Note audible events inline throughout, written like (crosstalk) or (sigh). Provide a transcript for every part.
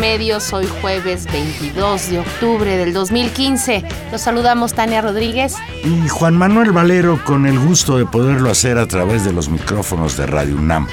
A Intermedios, hoy jueves 22 de octubre del 2015. Los saludamos Tania Rodríguez y Juan Manuel Valero con el gusto de poderlo hacer a través de los micrófonos de Radio UNAM.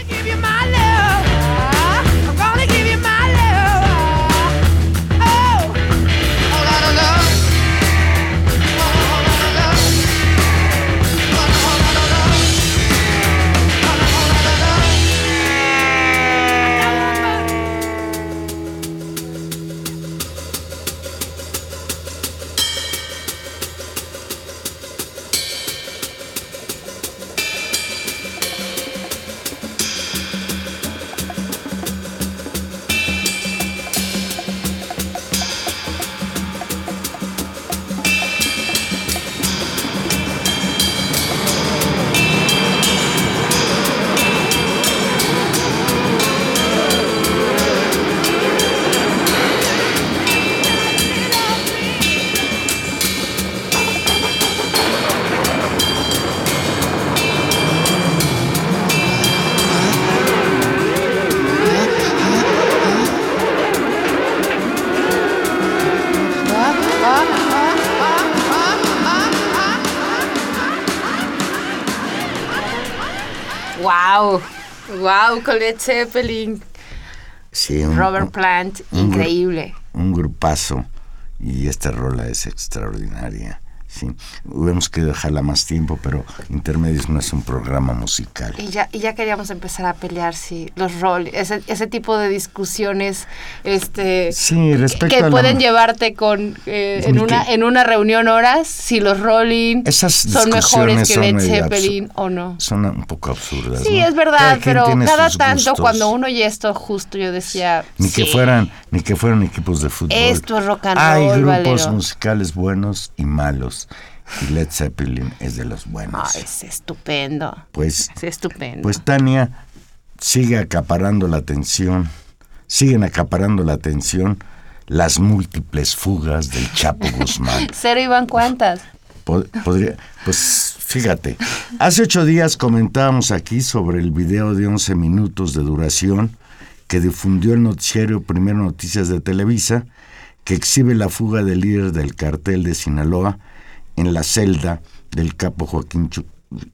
Wow, Colette Zeppelin. Sí, Robert Plant, increíble. un grupazo. Y esta rola es extraordinaria. Sí, hubiéramos querido dejarla más tiempo, pero Intermedios no es un programa musical. Y ya, y ya queríamos empezar a pelear, sí, los roles, ese, ese tipo de discusiones este, sí, que, pueden llevarte con eh, en, una, en una reunión horas, si los Rolling son mejores que Led Zeppelin o no. Son un poco absurdas. Sí, es verdad, pero cada tanto cuando uno y esto justo yo decía... Ni que fueran ni que fueran equipos de fútbol. Esto es rock and roll, Hay grupos musicales buenos y malos y Led Zeppelin es de los buenos. es estupendo. Pues, es estupendo. Pues Tania sigue acaparando la atención, siguen acaparando la atención las múltiples fugas del Chapo Guzmán. (laughs) Cero iban cuántas. Podría, pues fíjate, hace ocho días comentábamos aquí sobre el video de 11 minutos de duración que difundió el noticiario Primero Noticias de Televisa, que exhibe la fuga del líder del cartel de Sinaloa, en la celda del capo Joaquín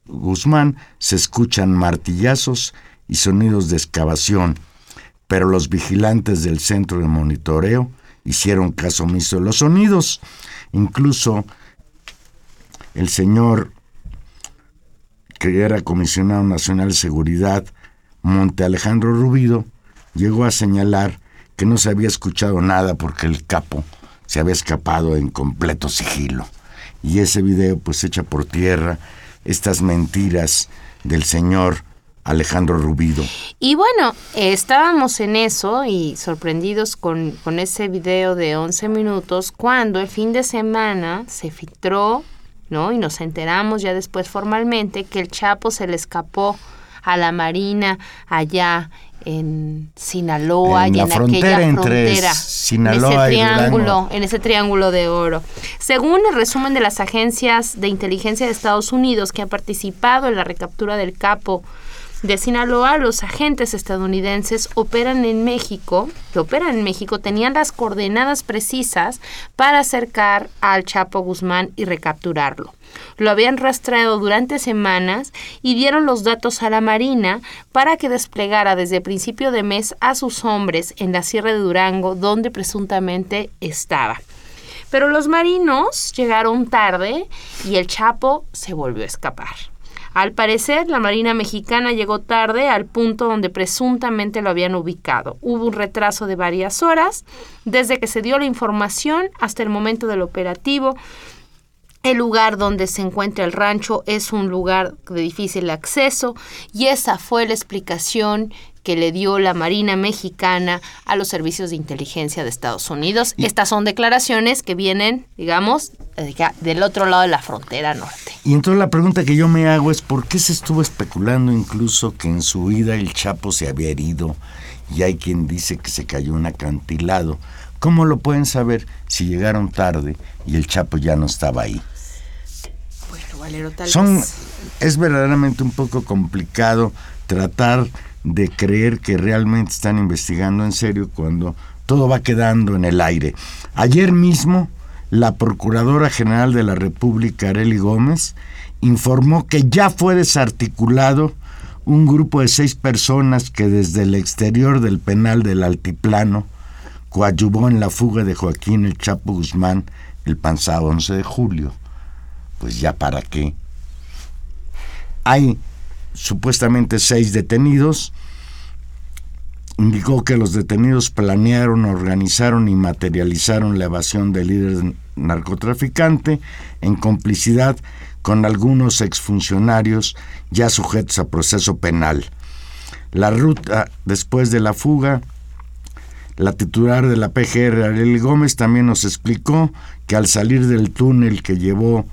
Guzmán se escuchan martillazos y sonidos de excavación, pero los vigilantes del centro de monitoreo hicieron caso omiso de los sonidos. Incluso el señor que era comisionado nacional de seguridad, Monte Alejandro Rubido, llegó a señalar que no se había escuchado nada porque el capo se había escapado en completo sigilo y ese video pues echa por tierra estas mentiras del señor Alejandro Rubido. Y bueno, estábamos en eso y sorprendidos con, con ese video de 11 minutos cuando el fin de semana se filtró, ¿no? Y nos enteramos ya después formalmente que el Chapo se le escapó a la Marina allá en Sinaloa en y en aquella frontera, Sinaloa en ese triángulo, en ese triángulo de oro. Según el resumen de las agencias de inteligencia de Estados Unidos que han participado en la recaptura del capo de Sinaloa, los agentes estadounidenses operan en México, que operan en México, tenían las coordenadas precisas para acercar al Chapo Guzmán y recapturarlo. Lo habían rastreado durante semanas y dieron los datos a la Marina para que desplegara desde principio de mes a sus hombres en la Sierra de Durango, donde presuntamente estaba. Pero los marinos llegaron tarde y el Chapo se volvió a escapar. Al parecer, la Marina mexicana llegó tarde al punto donde presuntamente lo habían ubicado. Hubo un retraso de varias horas desde que se dio la información hasta el momento del operativo. El lugar donde se encuentra el rancho es un lugar de difícil acceso y esa fue la explicación que le dio la Marina Mexicana a los servicios de inteligencia de Estados Unidos. Estas son declaraciones que vienen, digamos, del otro lado de la frontera norte. Y entonces la pregunta que yo me hago es por qué se estuvo especulando incluso que en su vida el Chapo se había herido y hay quien dice que se cayó un acantilado. ¿Cómo lo pueden saber si llegaron tarde y el Chapo ya no estaba ahí? Bueno, Valero, tal Son, vez... Es verdaderamente un poco complicado tratar de creer que realmente están investigando en serio cuando todo va quedando en el aire. Ayer mismo, la Procuradora General de la República, Arely Gómez, informó que ya fue desarticulado un grupo de seis personas que desde el exterior del penal del Altiplano coadyuvó en la fuga de Joaquín el Chapo Guzmán el pasado 11 de julio. Pues ya para qué. Hay supuestamente seis detenidos. Indicó que los detenidos planearon, organizaron y materializaron la evasión del líder narcotraficante en complicidad con algunos exfuncionarios ya sujetos a proceso penal. La ruta después de la fuga, la titular de la PGR, Ariel Gómez, también nos explicó que al salir del túnel que llevó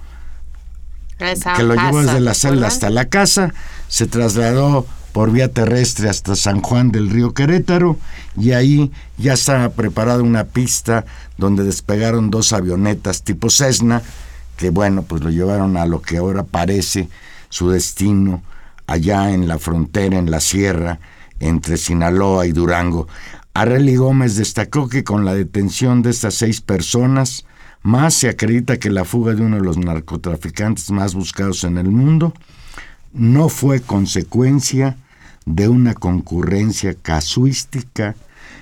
que lo llevó desde la celda hasta la casa, se trasladó por vía terrestre hasta San Juan del Río Querétaro y ahí ya estaba preparada una pista donde despegaron dos avionetas tipo Cessna que bueno, pues lo llevaron a lo que ahora parece su destino allá en la frontera, en la sierra, entre Sinaloa y Durango. Arely Gómez destacó que con la detención de estas seis personas, más se acredita que la fuga de uno de los narcotraficantes más buscados en el mundo no fue consecuencia de una concurrencia casuística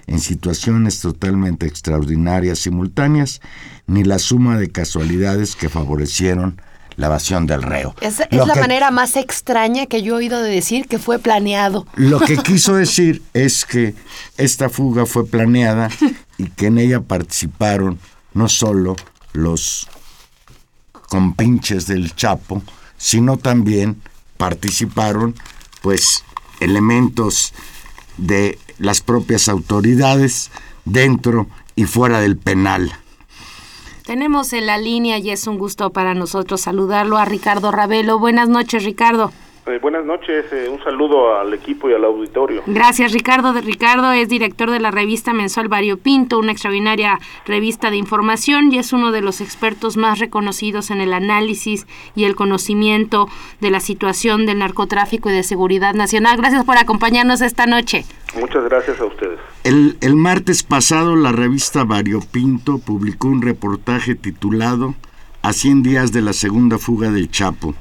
en situaciones totalmente extraordinarias simultáneas, ni la suma de casualidades que favorecieron la evasión del reo. Es, es la que, manera más extraña que yo he oído de decir que fue planeado. Lo que (laughs) quiso decir es que esta fuga fue planeada y que en ella participaron no solo los compinches del Chapo, sino también participaron pues elementos de las propias autoridades dentro y fuera del penal. Tenemos en la línea y es un gusto para nosotros saludarlo a Ricardo Ravelo. Buenas noches, Ricardo. Eh, buenas noches, eh, un saludo al equipo y al auditorio. Gracias, Ricardo. Ricardo es director de la revista mensual Pinto, una extraordinaria revista de información y es uno de los expertos más reconocidos en el análisis y el conocimiento de la situación del narcotráfico y de seguridad nacional. Gracias por acompañarnos esta noche. Muchas gracias a ustedes. El, el martes pasado la revista Pinto publicó un reportaje titulado A 100 días de la segunda fuga del Chapo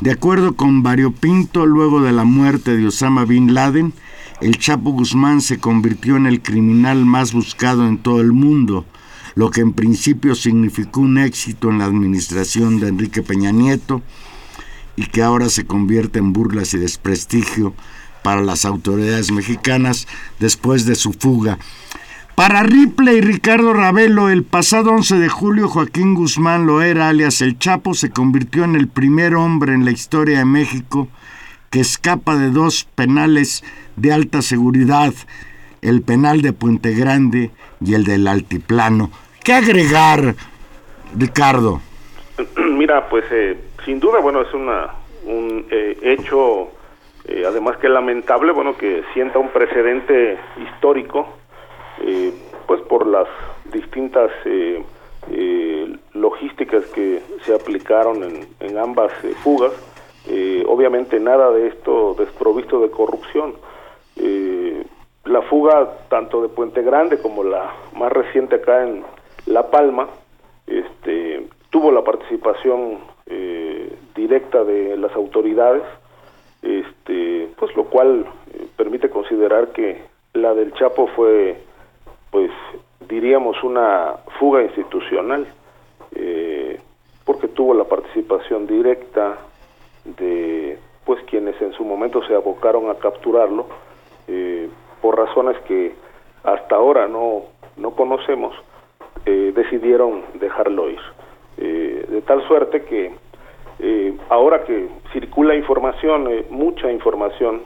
de acuerdo con Pinto, luego de la muerte de Osama Bin Laden, el Chapo Guzmán se convirtió en el criminal más buscado en todo el mundo, lo que en principio significó un éxito en la administración de Enrique Peña Nieto y que ahora se convierte en burlas y desprestigio para las autoridades mexicanas después de su fuga. Para Ripley y Ricardo Ravelo, el pasado 11 de julio Joaquín Guzmán Loera, alias El Chapo, se convirtió en el primer hombre en la historia de México que escapa de dos penales de alta seguridad, el penal de Puente Grande y el del Altiplano. ¿Qué agregar, Ricardo? (clears throat) Mira, pues eh, sin duda, bueno, es una, un eh, hecho, eh, además que lamentable, bueno, que sienta un precedente histórico eh, pues por las distintas eh, eh, logísticas que se aplicaron en, ambas fugas, Eh, obviamente nada de esto desprovisto de corrupción. Eh, la fuga tanto de Puente Grande como la más reciente acá en La Palma, este, tuvo la participación eh, directa de las autoridades, este, pues lo cual permite considerar que la del Chapo fue, pues diríamos, una fuga institucional, porque tuvo la participación directa de pues quienes en su momento se abocaron a capturarlo eh, por razones que hasta ahora no, no conocemos, eh, decidieron dejarlo ir. Eh, de tal suerte que ahora que circula información, mucha información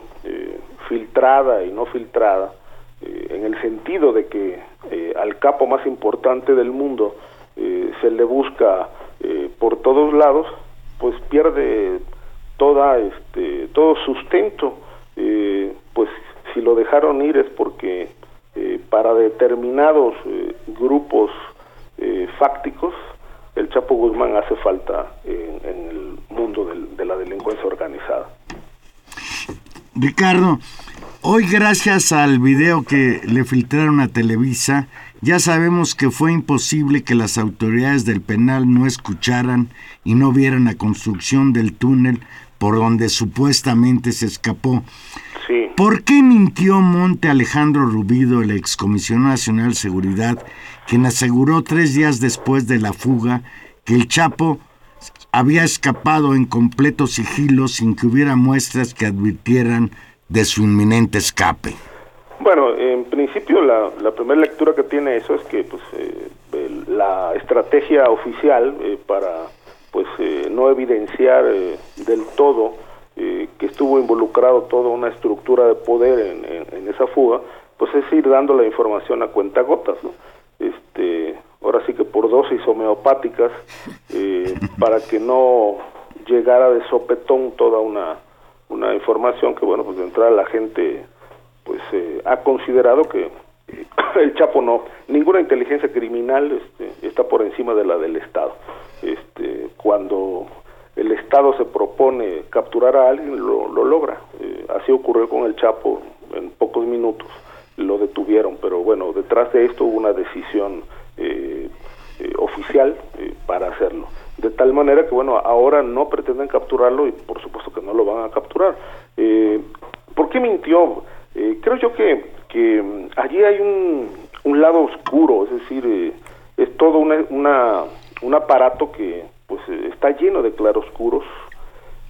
filtrada y no filtrada, en el sentido de que al capo más importante del mundo se le busca por todos lados, pues pierde toda este todo sustento eh, pues si lo dejaron ir es porque eh, para determinados eh, grupos fácticos el Chapo Guzmán hace falta en, el mundo de la delincuencia organizada. Ricardo, hoy gracias al video que le filtraron a Televisa, ya sabemos que fue imposible que las autoridades del penal no escucharan y no vieran la construcción del túnel por donde supuestamente se escapó. ¿Por qué mintió Monte Alejandro Rubido, el excomisionado nacional de seguridad, quien aseguró tres días después de la fuga que el Chapo había escapado en completo sigilo sin que hubiera muestras que advirtieran de su inminente escape? Bueno, en principio la, primera lectura que tiene eso es que pues, eh, la estrategia oficial eh, para pues eh, no evidenciar eh, del todo eh, que estuvo involucrado toda una estructura de poder en, esa fuga, pues es ir dando la información a cuentagotas, ¿no? Este, ahora sí que por dosis homeopáticas, (laughs) para que no llegara de sopetón toda una, una información que, bueno, pues de entrada la gente pues ha considerado que (clears throat) el Chapo no, ninguna inteligencia criminal este, está por encima de la del Estado. Este, cuando el Estado se propone capturar a alguien, lo, logra. Eh, así ocurrió con el Chapo en pocos minutos, lo detuvieron, pero bueno, detrás de esto hubo una decisión eh, eh, oficial para hacerlo. De tal manera que, bueno, ahora no pretenden capturarlo y por supuesto que no lo van a capturar. ¿Por qué mintió? creo yo que, que mm, allí hay un, un lado oscuro, es decir, es todo una un aparato que pues está lleno de claroscuros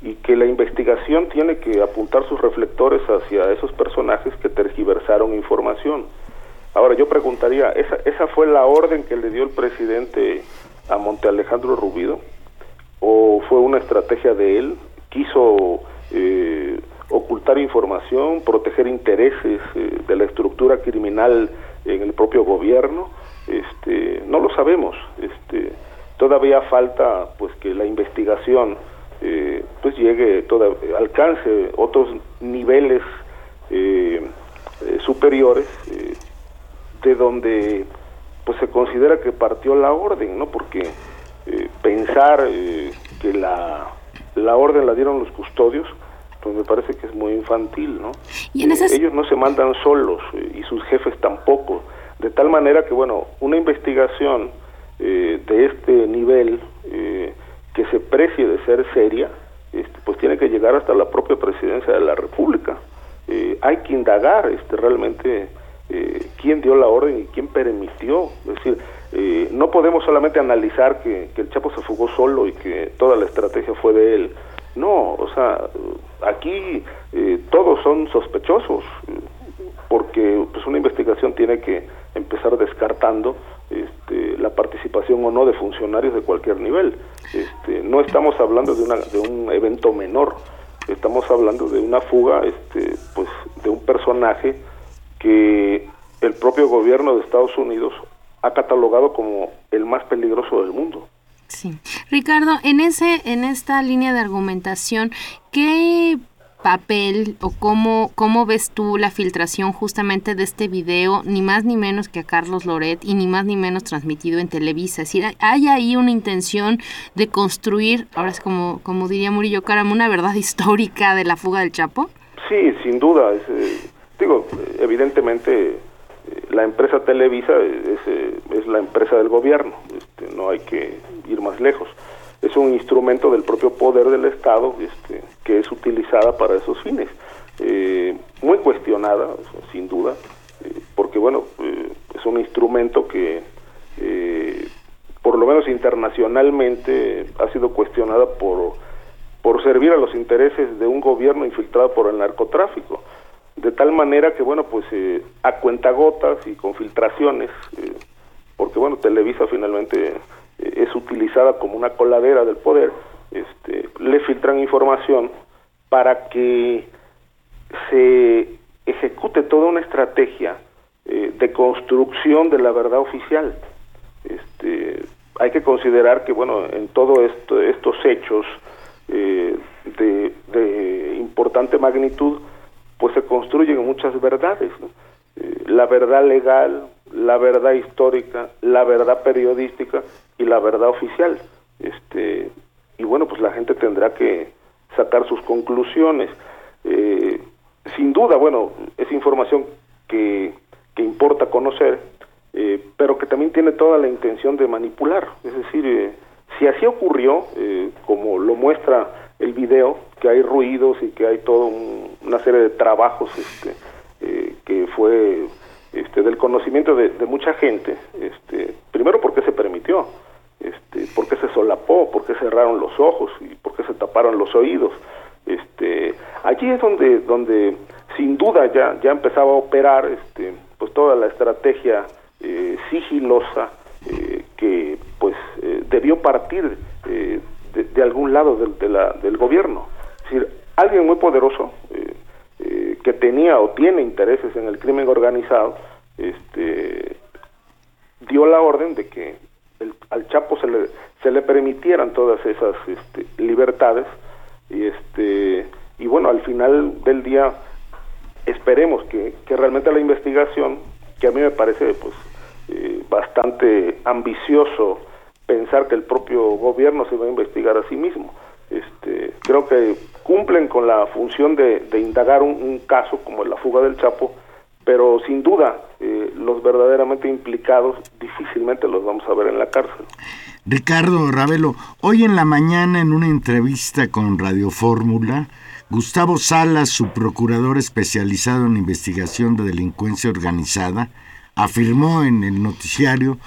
y que la investigación tiene que apuntar sus reflectores hacia esos personajes que tergiversaron información. Ahora yo preguntaría, ¿esa, esa fue la orden que le dio el presidente a Monte Alejandro Rubido? ¿O fue una estrategia de él? ¿Quiso eh, ocultar información, proteger intereses eh, de la estructura criminal en el propio gobierno? Este, no lo sabemos. Este, todavía falta pues que la investigación eh, pues llegue toda, alcance otros niveles eh, eh, superiores de donde pues se considera que partió la orden no porque pensar que la la orden la dieron los custodios pues me parece que es muy infantil no ¿Y ellos no se mandan solos y sus jefes tampoco. De tal manera que bueno una investigación eh, de este nivel eh, que se precie de ser seria, este, pues tiene que llegar hasta la propia presidencia de la República. Eh, hay que indagar este, realmente quién dio la orden y quién permitió. Es decir, no podemos solamente analizar que, que, el Chapo se fugó solo y que toda la estrategia fue de él. No, o sea, aquí todos son sospechosos porque pues una investigación tiene que empezar descartando este, la participación o no de funcionarios de cualquier nivel. Este, no estamos hablando de, una, de un evento menor, estamos hablando de una fuga este, pues, de un personaje que el propio gobierno de Estados Unidos ha catalogado como el más peligroso del mundo. Sí. Ricardo, en ese en esta línea de argumentación, ¿qué papel o cómo, cómo ves tú la filtración justamente de este video, ni más ni menos que a Carlos Loret y ni más ni menos transmitido en Televisa? Es decir, ¿hay ahí una intención de construir, ahora es como, como diría Murillo Caram, una verdad histórica de la fuga del Chapo? Sí, sin duda. Eh, digo, evidentemente eh, la empresa Televisa es, eh, es, la empresa del gobierno, este, no hay que ir más lejos es un instrumento del propio poder del Estado este, que es utilizada para esos fines. Eh, muy cuestionada, sin duda, eh, porque bueno, es un instrumento que por lo menos internacionalmente ha sido cuestionada por, por servir a los intereses de un gobierno infiltrado por el narcotráfico. De tal manera que, bueno, pues a cuentagotas y con filtraciones, porque bueno, Televisa finalmente es utilizada como una coladera del poder, este, le filtran información para que se ejecute toda una estrategia eh, de construcción de la verdad oficial. Este, hay que considerar que, bueno, en todos esto, estos hechos eh, de, de, importante magnitud, pues se construyen muchas verdades. Eh, la verdad legal, la verdad histórica, la verdad periodística y la verdad oficial. Este, y bueno, pues la gente tendrá que sacar sus conclusiones. Eh, sin duda, bueno, es información que, que importa conocer, eh, pero que también tiene toda la intención de manipular. Es decir, eh, si así ocurrió, como lo muestra el video, que hay ruidos y que hay toda una serie de trabajos este, que fue este, del conocimiento de, de, mucha gente, este, primero porque se permitió, este, por qué se solapó, por qué cerraron los ojos y por qué se taparon los oídos. Este, allí es donde, donde sin duda ya, ya empezaba a operar este, pues toda la estrategia eh, sigilosa eh, que pues eh, debió partir de, algún lado del, de la, del gobierno. Es decir, alguien muy poderoso que tenía o tiene intereses en el crimen organizado, este, dio la orden de que al Chapo se le, se le permitieran todas esas este, libertades y este y bueno al final del día esperemos que, que realmente la investigación que a mí me parece pues eh, bastante ambicioso pensar que el propio gobierno se va a investigar a sí mismo este creo que cumplen con la función de, de indagar un, caso como la fuga del Chapo pero sin duda eh, los verdaderamente implicados difícilmente los vamos a ver en la cárcel. Ricardo Ravelo, hoy en la mañana en una entrevista con Radio Fórmula, Gustavo Salas, su procurador especializado en investigación de delincuencia organizada, afirmó en el noticiario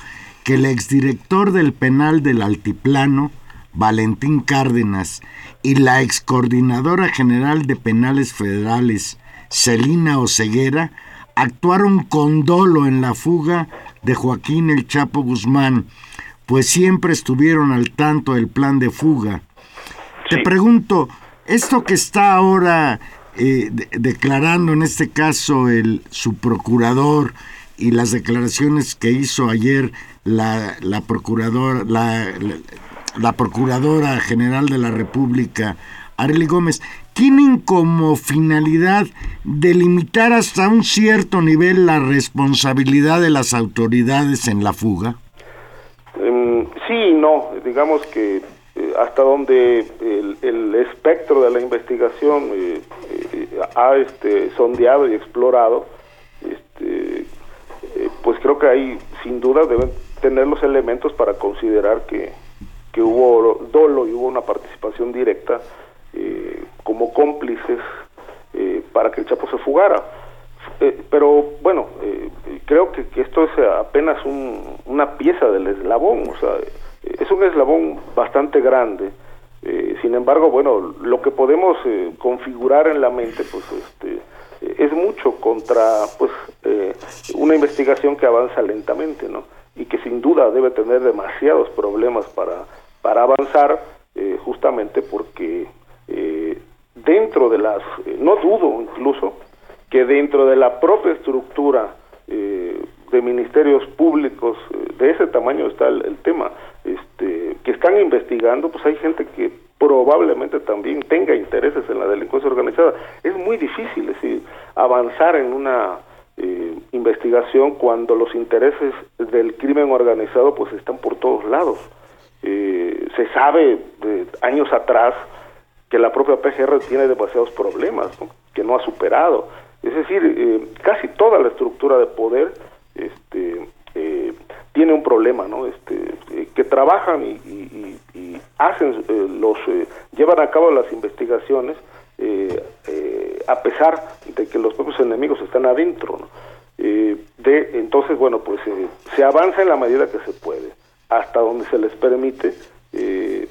que el exdirector del penal del Altiplano, Valentín Cárdenas, y la excoordinadora general de penales federales, Celina Oceguera, actuaron con dolo en la fuga de Joaquín el Chapo Guzmán, pues siempre estuvieron al tanto del plan de fuga. Te pregunto, esto que está ahora eh, declarando en este caso el su procurador y las declaraciones que hizo ayer la, la procuradora la, procuradora general de la República Arely Gómez tienen como finalidad delimitar hasta un cierto nivel la responsabilidad de las autoridades en la fuga? Mm, sí no, digamos que eh, hasta donde el, espectro de la investigación eh, eh, ha este, sondeado y explorado, este, pues creo que ahí sin duda deben tener los elementos para considerar que, que hubo dolo y hubo una participación directa eh, como cómplices eh, para que el Chapo se fugara. Eh, pero bueno, creo que, esto es apenas una pieza del eslabón, o sea, es un eslabón bastante grande. sin embargo, bueno, lo que podemos configurar en la mente, pues, este, es mucho contra, pues, una investigación que avanza lentamente, ¿no? Y que sin duda debe tener demasiados problemas para, para avanzar, justamente porque eh, dentro de las, eh, no dudo incluso, que dentro de la propia estructura eh, de ministerios públicos de ese tamaño está el, tema, este, que están investigando, pues hay gente que probablemente también tenga intereses en la delincuencia organizada. Es muy difícil decir, avanzar en una eh, investigación cuando los intereses del crimen organizado pues están por todos lados. Eh, se sabe de años atrás que la propia PGR tiene demasiados problemas que no ha superado. Es decir, eh, casi toda la estructura de poder este, tiene un problema, ¿no? Este, que trabajan y, hacen los llevan a cabo las investigaciones a pesar de que los propios enemigos están adentro. Eh, de, entonces, bueno, pues eh, se avanza en la medida que se puede, hasta donde se les permite, eh,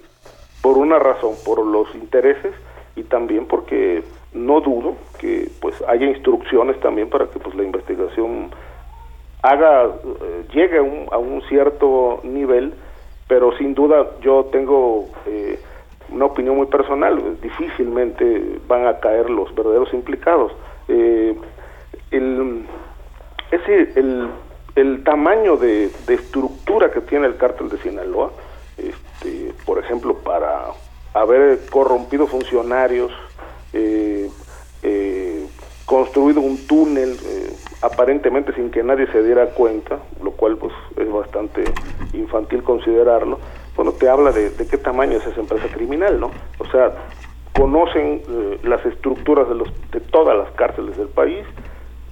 por una razón, por los intereses y también porque no dudo que pues haya instrucciones también para que pues la investigación haga llegue a un, a un cierto nivel pero sin duda yo tengo una opinión muy personal, difícilmente van a caer los verdaderos implicados. Eh, el, el, el tamaño de, estructura que tiene el cártel de Sinaloa, este, por ejemplo, para haber corrompido funcionarios, eh, eh, construido un túnel aparentemente sin que nadie se diera cuenta, lo cual pues es bastante infantil considerarlo, bueno, te habla de, qué tamaño es esa empresa criminal, ¿no? O sea, conocen eh, las estructuras de, los, de todas las cárceles del país,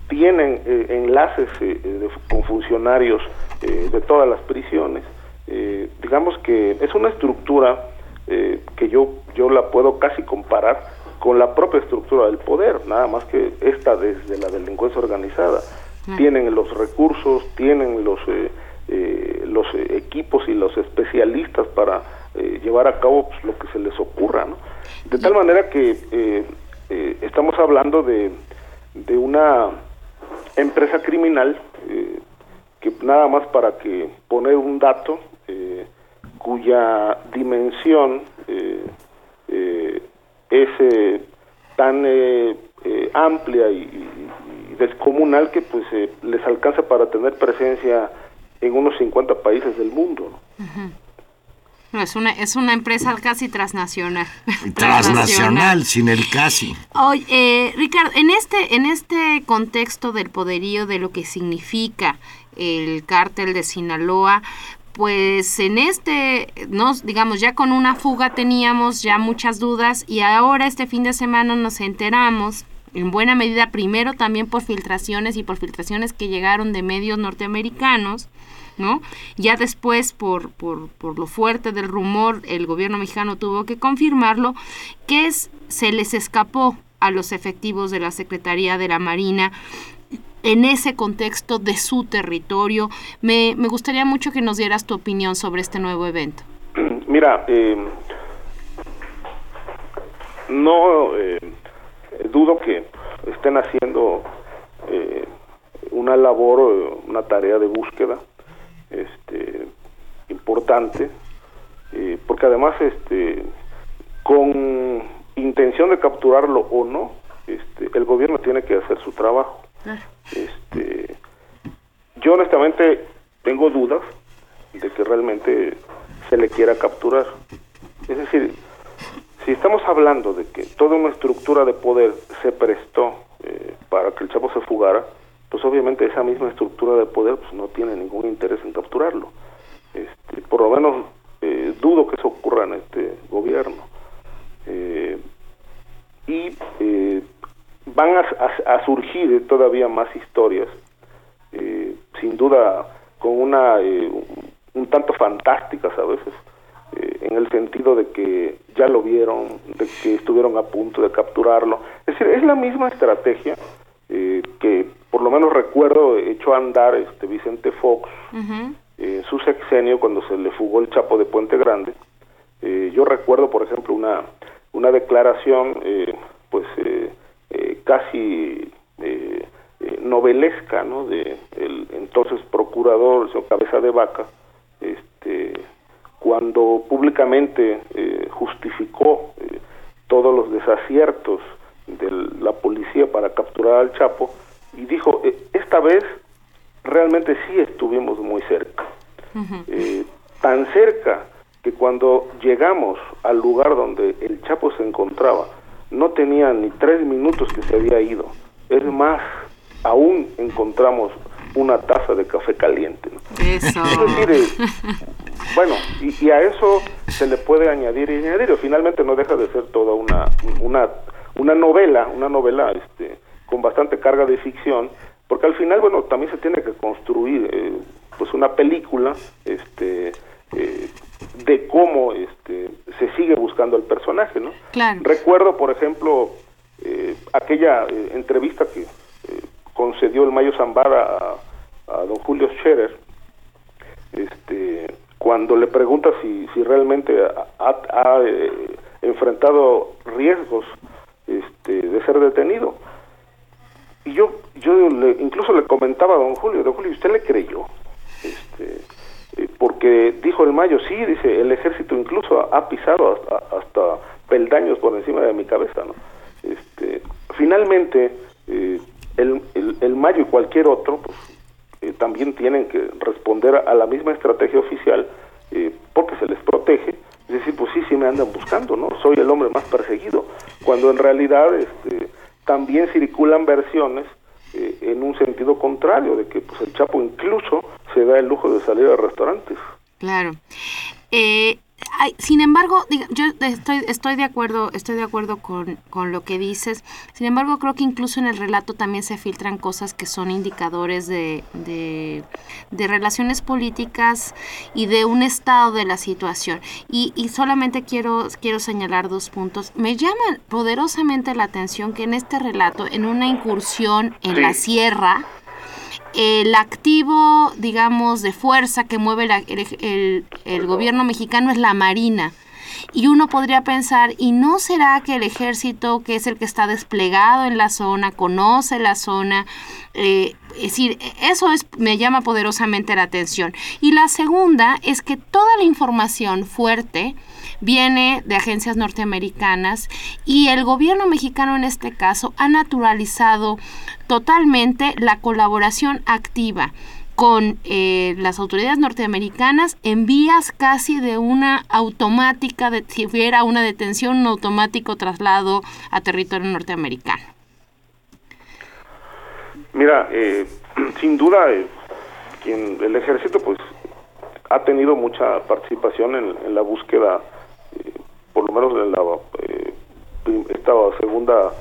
tienen eh, enlaces eh, con funcionarios de todas las prisiones. digamos que es una estructura que yo, yo la puedo casi comparar con la propia estructura del poder, nada más que esta desde la delincuencia organizada. Tienen los recursos, tienen los eh, los equipos y los especialistas para eh, llevar a cabo pues, lo que se les ocurra, ¿no? De tal manera que eh, estamos hablando de, de una empresa criminal que nada más para que poner un dato cuya dimensión es tan amplia y, descomunal que pues les alcanza para tener presencia en unos 50 países del mundo. es una, es una empresa casi transnacional. (laughs) transnacional, sin el casi. Oye, eh, Ricardo, en este, en este contexto del poderío, de lo que significa el cártel de Sinaloa, pues en este, nos, digamos, ya con una fuga teníamos ya muchas dudas y ahora este fin de semana nos enteramos en buena medida primero también por filtraciones y por filtraciones que llegaron de medios norteamericanos, ¿no? Ya después, por, por, por, lo fuerte del rumor, el gobierno mexicano tuvo que confirmarlo, que se les escapó a los efectivos de la Secretaría de la Marina en ese contexto de su territorio. Me, me gustaría mucho que nos dieras tu opinión sobre este nuevo evento. (clears throat) Mira, eh, no eh, dudo que estén haciendo eh, una labor, una tarea de búsqueda este, importante, eh, porque además este, con intención de capturarlo o no, este, el gobierno tiene que hacer su trabajo. Este, yo honestamente tengo dudas de que realmente se le quiera capturar. Es decir, si estamos hablando de que toda una estructura de poder se prestó eh, para que el Chapo se fugara, pues obviamente esa misma estructura de poder pues no tiene ningún interés en capturarlo. Este, por lo menos eh, dudo que eso ocurra en este gobierno. Eh, y van a, surgir todavía más historias, sin duda con una un tanto fantásticas a veces, eh, en el sentido de que ya lo vieron, de que estuvieron a punto de capturarlo. Es decir, es la misma estrategia eh, que por lo menos recuerdo echó a andar este Vicente Fox en su sexenio cuando se le fugó el Chapo de Puente Grande. Eh, yo recuerdo, por ejemplo, una, una declaración pues casi novelesca ¿no? de el entonces procurador, el señor Cabeza de Vaca, este cuando públicamente eh, justificó eh, todos los desaciertos de la policía para capturar al Chapo y dijo, eh, esta vez realmente sí estuvimos muy cerca, tan cerca que cuando llegamos al lugar donde el Chapo se encontraba, no tenía ni tres minutos que se había ido. Es más, aún encontramos una taza de café caliente. Eso. Es decir, bueno, y, a eso se le puede añadir y añadir. Finalmente no deja de ser toda una, una, una novela, una novela este, con bastante carga de ficción, porque al final, bueno, también se tiene que construir eh, pues una película este, eh, de cómo este, se sigue buscando el personaje, ¿no? Recuerdo, por ejemplo, eh, aquella entrevista que concedió el Mayo Zambada a, don Julio Scherer, este, cuando le pregunta si, si realmente ha, enfrentado riesgos este, de ser detenido. Y yo, yo le, incluso le comentaba a don Julio, don Julio, ¿usted le creyó? Este, eh, porque dijo el Mayo, sí, dice, el ejército incluso ha, pisado hasta, peldaños por encima de mi cabeza, ¿no? Este, finalmente, eh, el, el, Mayo y cualquier otro, pues, eh, también tienen que responder a la misma estrategia oficial porque se les protege, es decir, pues sí, sí me andan buscando, ¿no? Soy el hombre más perseguido, cuando en realidad este, también circulan versiones eh, en un sentido contrario, de que pues el Chapo incluso se da el lujo de salir a restaurantes. Claro. Eh, sin embargo, yo estoy, estoy de acuerdo, estoy de acuerdo con, lo que dices. Sin embargo, creo que incluso en el relato también se filtran cosas que son indicadores de, de, relaciones políticas y de un estado de la situación. Y, y, solamente quiero, quiero señalar dos puntos. Me llama poderosamente la atención que en este relato, en una incursión en la sierra, el activo, digamos, de fuerza que mueve el, gobierno mexicano es la Marina. Y uno podría pensar, ¿y no será que el ejército, que es el que está desplegado en la zona, conoce la zona? Eh, es decir, eso es, me llama poderosamente la atención. Y la segunda es que toda la información fuerte viene de agencias norteamericanas y el gobierno mexicano en este caso ha naturalizado totalmente la colaboración activa con eh, las autoridades norteamericanas en vías casi de una automática, de, si hubiera una detención, un automático traslado a territorio norteamericano. Mira, eh, (clears throat) sin duda, eh, quien, el ejército pues ha tenido mucha participación en, la búsqueda, por lo menos en la esta segunda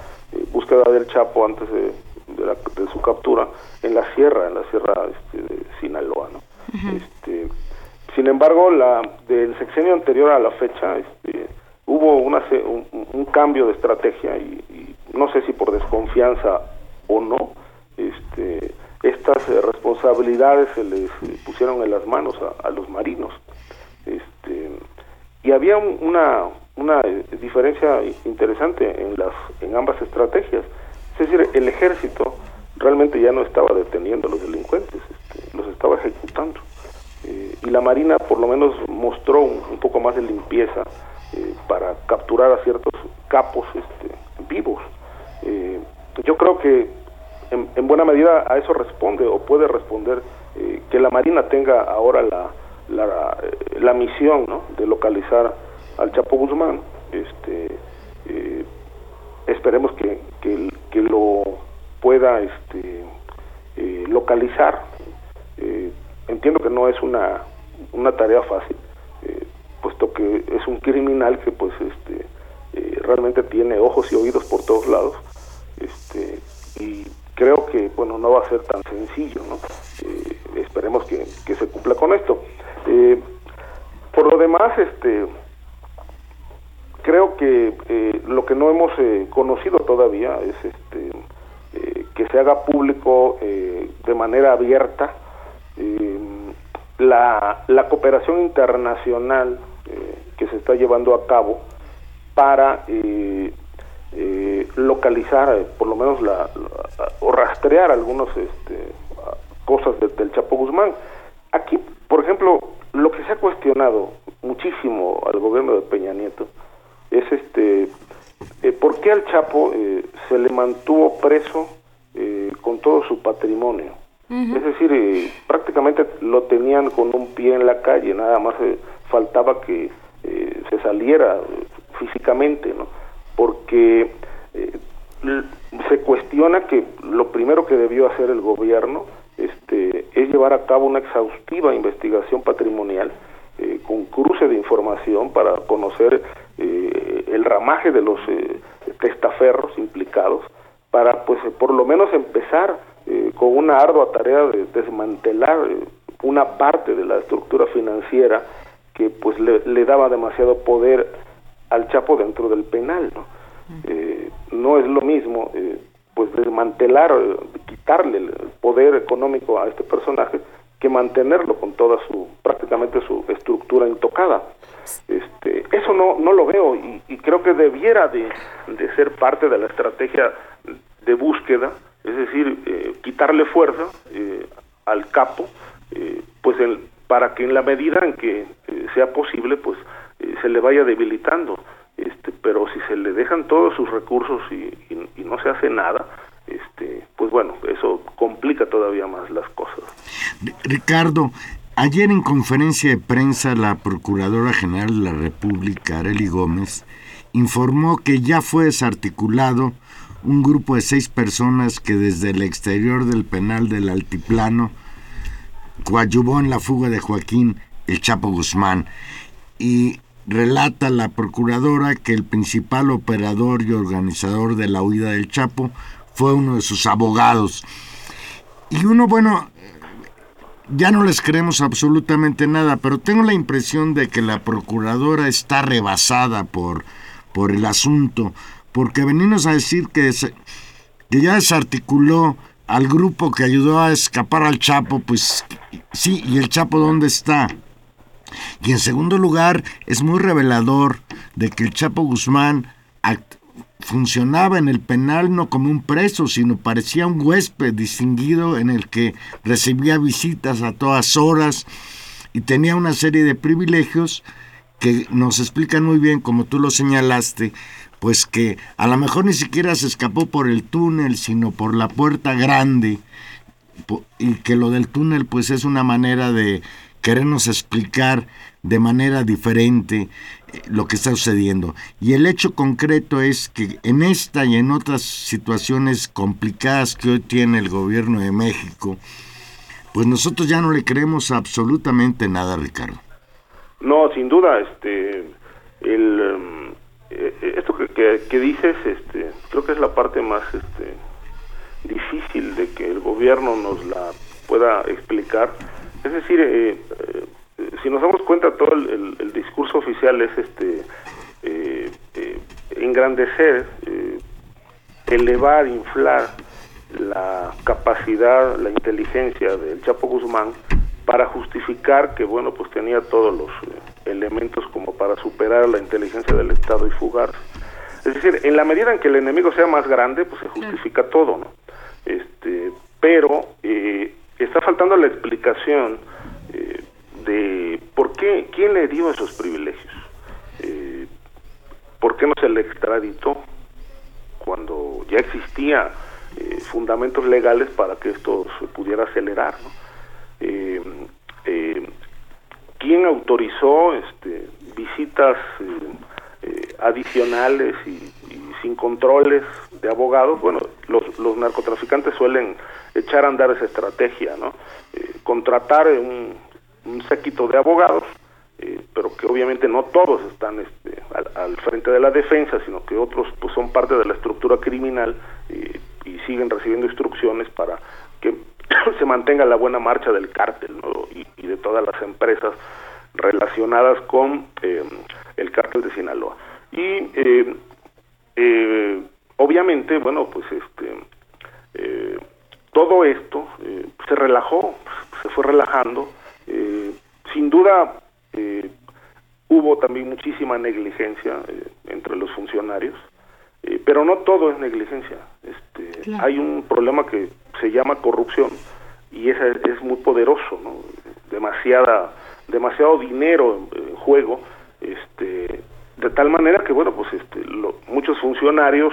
búsqueda del Chapo antes de de, su captura en la sierra, en la sierra este, de Sinaloa. este, sin embargo, la del sexenio anterior a la fecha este, hubo una, un, cambio de estrategia y, no sé si por desconfianza o no, este, estas responsabilidades se les pusieron en las manos a, los marinos. Este, y había una, una diferencia interesante en, las, en ambas estrategias. Es decir, el ejército realmente ya no estaba deteniendo a los delincuentes, este, los estaba ejecutando. Eh, y la Marina por lo menos mostró un, poco más de limpieza eh, para capturar a ciertos capos este, vivos. Eh, yo creo que en, buena medida a eso responde o puede responder que la Marina tenga ahora la, la, la misión ¿no? de localizar al Chapo Guzmán. Este, esperemos que, que, lo pueda este, eh, localizar. Eh, entiendo que no es una, una tarea fácil, eh, puesto que es un criminal que pues este, realmente tiene ojos y oídos por todos lados. Este, y creo que bueno no va a ser tan sencillo, ¿no? esperemos que, que, se cumpla con esto. por lo demás, este creo que eh, lo que no hemos eh, conocido todavía es este eh, que se haga público de manera abierta la, la, cooperación internacional que se está llevando a cabo para localizar por lo menos la, o rastrear algunos este, cosas del Chapo Guzmán. Aquí por ejemplo lo que se ha cuestionado muchísimo al gobierno de Peña Nieto es este eh, por qué al Chapo eh, se le mantuvo preso eh, con todo su patrimonio. Es decir, prácticamente lo tenían con un pie en la calle, nada más faltaba que se saliera físicamente, ¿no? Porque se cuestiona que lo primero que debió hacer el gobierno este, es llevar a cabo una exhaustiva investigación patrimonial eh, con cruce de información para conocer eh, ramaje de los eh, testaferros implicados para pues por lo menos empezar con una ardua tarea de desmantelar una parte de la estructura financiera que pues le, le daba demasiado poder al Chapo dentro del penal ¿no? Eh, no es lo mismo eh, pues desmantelar, eh, quitarle el poder económico a este personaje que mantenerlo con toda su prácticamente su estructura intocada. Este, eso no no lo veo y, creo que debiera de, ser parte de la estrategia de búsqueda, es decir, quitarle fuerza al capo, pues para que en la medida en que sea posible, pues se le vaya debilitando este, pero si se le dejan todos sus recursos y, no se hace nada, este, pues bueno, eso complica todavía más las cosas. Ricardo, ayer en conferencia de prensa la Procuradora General de la República, Arely Gómez, informó que ya fue desarticulado un grupo de seis personas que desde el exterior del penal del Altiplano coadyuvó en la fuga de Joaquín El Chapo Guzmán. Y relata la procuradora que el principal operador y organizador de la huida del Chapo fue uno de sus abogados. Y uno, bueno, ya no les creemos absolutamente nada, pero tengo la impresión de que la procuradora está rebasada por, por el asunto, porque venimos a decir que, que ya desarticuló al grupo que ayudó a escapar al Chapo, pues sí, ¿y el Chapo dónde está? Y en segundo lugar, es muy revelador de que el Chapo Guzmán funcionaba en el penal no como un preso, sino parecía un huésped distinguido en el que recibía visitas a todas horas y tenía una serie de privilegios que nos explican muy bien, como tú lo señalaste, pues que a lo mejor ni siquiera se escapó por el túnel, sino por la puerta grande, y que lo del túnel pues es una manera de querernos explicar de manera diferente lo que está sucediendo. Y el hecho concreto es que en esta y en otras situaciones complicadas que hoy tiene el gobierno de México, pues nosotros ya no le creemos absolutamente nada, Ricardo. No, sin duda, este, el, em, eh, esto que, que, dices, este, creo que es la parte más este, difícil de que el gobierno nos la pueda explicar es decir, eh, eh, si nos damos cuenta, todo el, discurso oficial es este eh, engrandecer, elevar, inflar la capacidad, la inteligencia del Chapo Guzmán para justificar que, bueno, pues tenía todos los elementos como para superar la inteligencia del Estado y fugarse. Es decir, en la medida en que el enemigo sea más grande, pues se justifica todo, ¿no? Este, pero eh, está faltando la explicación eh, de por qué, quién le dio esos privilegios, eh, por qué no se le extraditó cuando ya existía eh, fundamentos legales para que esto se pudiera acelerar. ¿Quién autorizó este, visitas adicionales y, y, sin controles de abogados? Bueno, los, los narcotraficantes suelen echar a andar esa estrategia, ¿no? Eh, contratar un, un, séquito de abogados, eh, pero que obviamente no todos están este, al, frente de la defensa, sino que otros pues son parte de la estructura criminal y siguen recibiendo instrucciones para que (coughs) se mantenga la buena marcha del cártel y, de todas las empresas relacionadas con eh, el cártel de Sinaloa. Y obviamente, bueno, pues este todo esto eh, se relajó, se fue relajando. Eh, sin duda eh, hubo también muchísima negligencia entre los funcionarios, pero no todo es negligencia. Este, Hay un problema que se llama corrupción y ese es muy poderoso, ¿no? demasiada, demasiado dinero en, juego, este, de tal manera que bueno, pues este, muchos funcionarios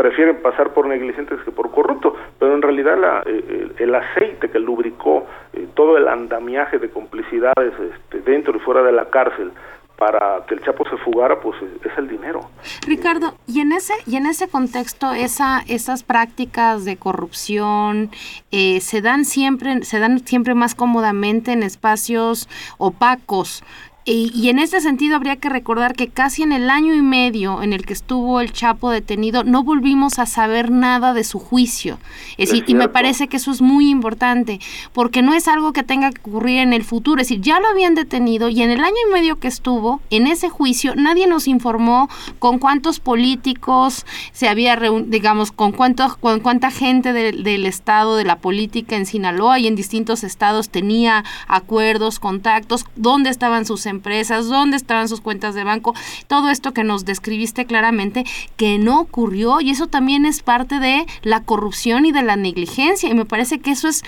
prefieren pasar por negligentes que por corruptos, pero en realidad la, eh, el, aceite que lubricó eh, todo el andamiaje de complicidades este, dentro y fuera de la cárcel para que el Chapo se fugara, pues es el dinero. Ricardo, y en ese y en ese contexto, esa esas prácticas de corrupción eh, se dan siempre se dan siempre más cómodamente en espacios opacos. Y, en este sentido habría que recordar que casi en el año y medio en el que estuvo el Chapo detenido no volvimos a saber nada de su juicio. Es, decir, y me parece que eso es muy importante, porque no es algo que tenga que ocurrir en el futuro. Es decir, ya lo habían detenido y en el año y medio que estuvo en ese juicio nadie nos informó con cuántos políticos se había reunido, digamos, con, cuánto, con cuánta gente del Estado, de la política en Sinaloa y en distintos estados tenía acuerdos, contactos, dónde estaban sus empresas, dónde estaban sus cuentas de banco, todo esto que nos describiste claramente, que no ocurrió y eso también es parte de la corrupción y de la negligencia y me parece que eso es,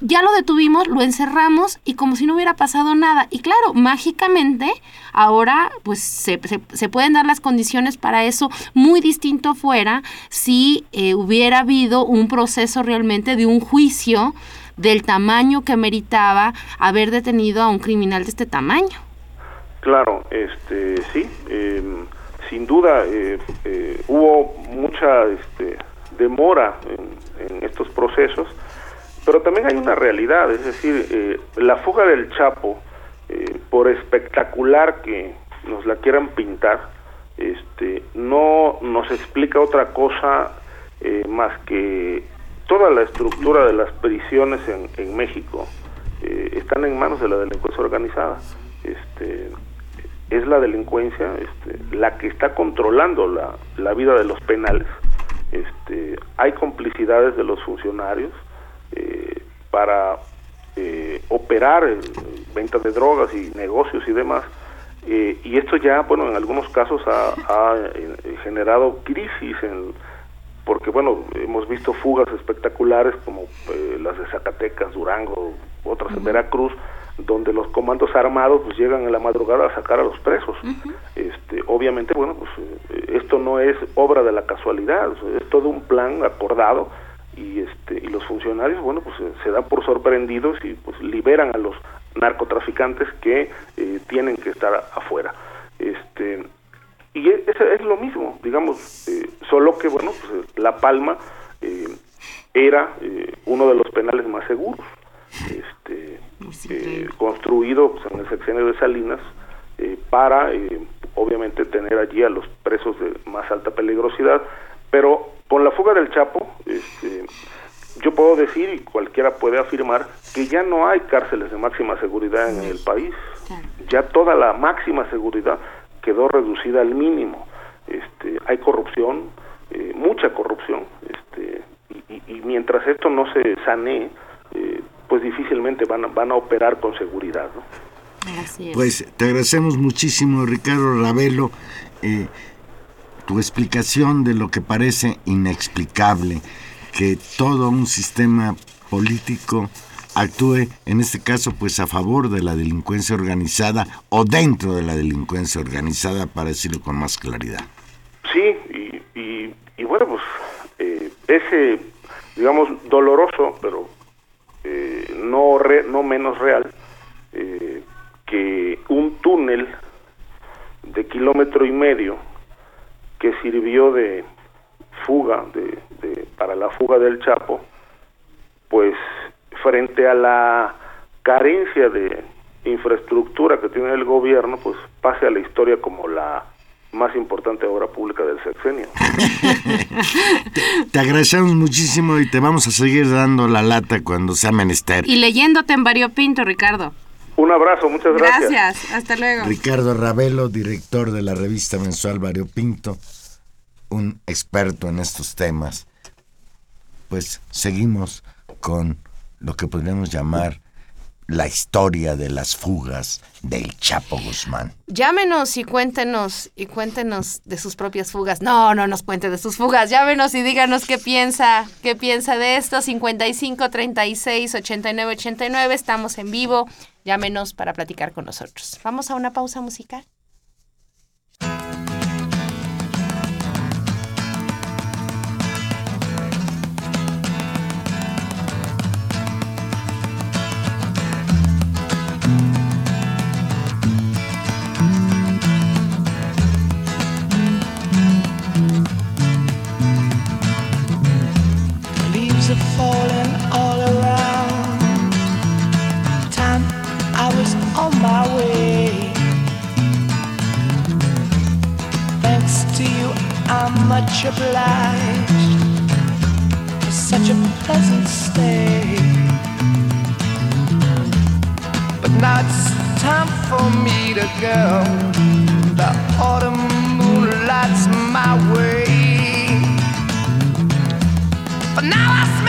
ya lo detuvimos, lo encerramos y como si no hubiera pasado nada y claro, mágicamente ahora pues se, se, pueden dar las condiciones para eso muy distinto fuera si eh, hubiera habido un proceso realmente de un juicio del tamaño que meritaba haber detenido a un criminal de este tamaño. Claro, este, sí, em, sin duda eh, eh, hubo mucha este, demora en, estos procesos, pero también hay una realidad, es decir, eh, la fuga del Chapo, por espectacular que nos la quieran pintar, este, no nos explica otra cosa más que toda la estructura de las prisiones en, en México están en manos de la delincuencia organizada. Este, es la delincuencia este, la que está controlando la, la vida de los penales. Este, hay complicidades de los funcionarios eh, para eh, operar en venta de drogas y negocios y demás. Eh, y esto ya, bueno, en algunos casos ha, generado crisis, en, porque, bueno, hemos visto fugas espectaculares como las de Zacatecas, Durango, otras en Veracruz, donde los comandos armados pues llegan en la madrugada a sacar a los presos. este, obviamente, bueno, pues eh, esto no es obra de la casualidad, es todo un plan acordado y este y los funcionarios, bueno, pues eh, se dan por sorprendidos y pues liberan a los narcotraficantes que eh, tienen que estar afuera. Este y es, es lo mismo, digamos, solo que bueno, pues La Palma era uno de los penales más seguros. Eh, construido pues, en el sexenio de Salinas eh, para, eh, obviamente, tener allí a los presos de más alta peligrosidad, pero con la fuga del Chapo, este, yo puedo decir y cualquiera puede afirmar que ya no hay cárceles de máxima seguridad en el país, ya toda la máxima seguridad quedó reducida al mínimo, este, hay corrupción, mucha corrupción, este, y, mientras esto no se sanee, pues difícilmente van a, van a operar con seguridad. ¿no? Pues te agradecemos muchísimo, Ricardo Ravelo, eh, tu explicación de lo que parece inexplicable, que todo un sistema político actúe, en este caso, pues a favor de la delincuencia organizada o dentro de la delincuencia organizada, para decirlo con más claridad. Sí, y, y, bueno, pues eh, ese, digamos, doloroso, pero eh, no, no menos real eh, que un túnel de kilómetro y medio que sirvió de fuga, de, para la fuga del Chapo, pues frente a la carencia de infraestructura que tiene el gobierno, pues pase a la historia como la más importante obra pública del sexenio. (laughs) te, agradecemos muchísimo y te vamos a seguir dando la lata cuando sea menester. Y leyéndote en Variopinto, Ricardo. Un abrazo, muchas gracias. Gracias, hasta luego. Ricardo Ravelo, director de la revista mensual Variopinto, un experto en estos temas. Pues seguimos con lo que podríamos llamar la historia de las fugas del Chapo Guzmán. Llámenos y cuéntenos y cuéntenos de sus propias fugas. No, no nos cuente de sus fugas. Llámenos y díganos qué piensa, qué piensa de esto. 55 36 89 89. Estamos en vivo. Llámenos para platicar con nosotros. Vamos a una pausa musical. Much obliged for such a pleasant stay. But now it's time for me to go. The autumn moonlight's my way. But now I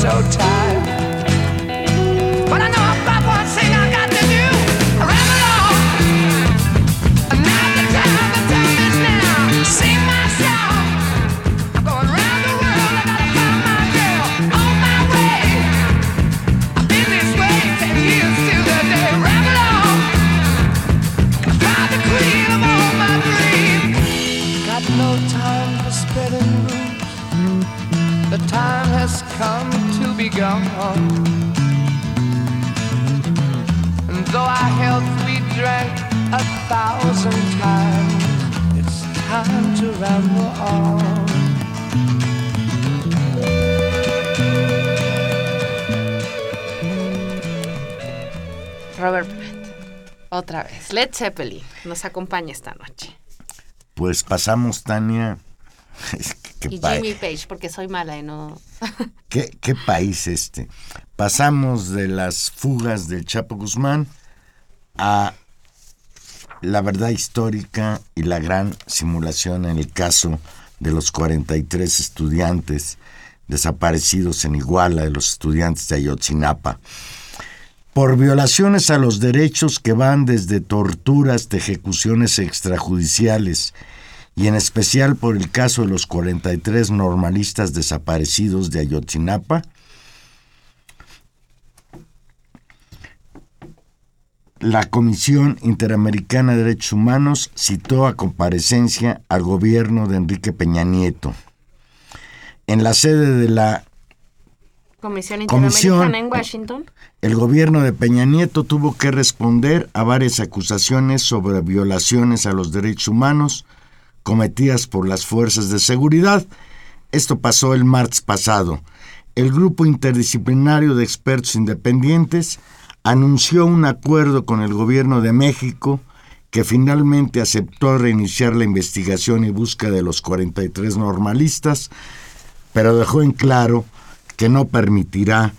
so tired. Gone. And though our health we drank a thousand times, it's time to ramble on. Robert Plant. Otra vez. Led Zeppelin nos acompaña esta noche. Pues pasamos, Tania. (laughs) Es que- Y Jimmy Page, porque soy mala y no... (laughs) ¿Qué, qué país este? Pasamos de las fugas del Chapo Guzmán a la verdad histórica y la gran simulación en el caso de los 43 estudiantes desaparecidos en Iguala, de los estudiantes de Ayotzinapa, por violaciones a los derechos que van desde torturas de ejecuciones extrajudiciales y en especial por el caso de los 43 normalistas desaparecidos de Ayotzinapa, la Comisión Interamericana de Derechos Humanos citó a comparecencia al gobierno de Enrique Peña Nieto. En la sede de la Comisión Comisión- Interamericana en Washington. el gobierno de Peña Nieto tuvo que responder a varias acusaciones sobre violaciones a los derechos humanos cometidas por las fuerzas de seguridad. Esto pasó el martes pasado. El grupo interdisciplinario de expertos independientes anunció un acuerdo con el gobierno de México que finalmente aceptó reiniciar la investigación y búsqueda de los 43 normalistas, pero dejó en claro que no permitirá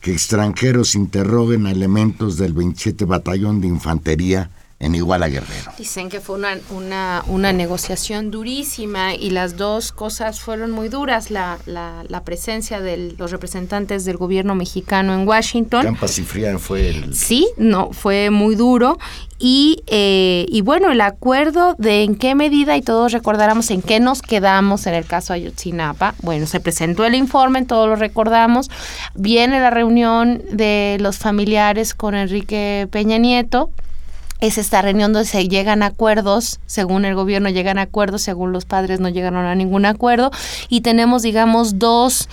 que extranjeros interroguen a elementos del 27 Batallón de Infantería en Iguala Guerrero. Dicen que fue una, una, una negociación durísima y las dos cosas fueron muy duras. La, la, la presencia de los representantes del gobierno mexicano en Washington. Campa Cifrián fue el... Sí, no, fue muy duro. Y, eh, y bueno, el acuerdo de en qué medida, y todos recordaremos en qué nos quedamos en el caso Ayotzinapa. Bueno, se presentó el informe, todos lo recordamos. Viene la reunión de los familiares con Enrique Peña Nieto. Es esta reunión donde se llegan a acuerdos, según el gobierno llegan a acuerdos, según los padres no llegaron a ningún acuerdo. Y tenemos, digamos, dos,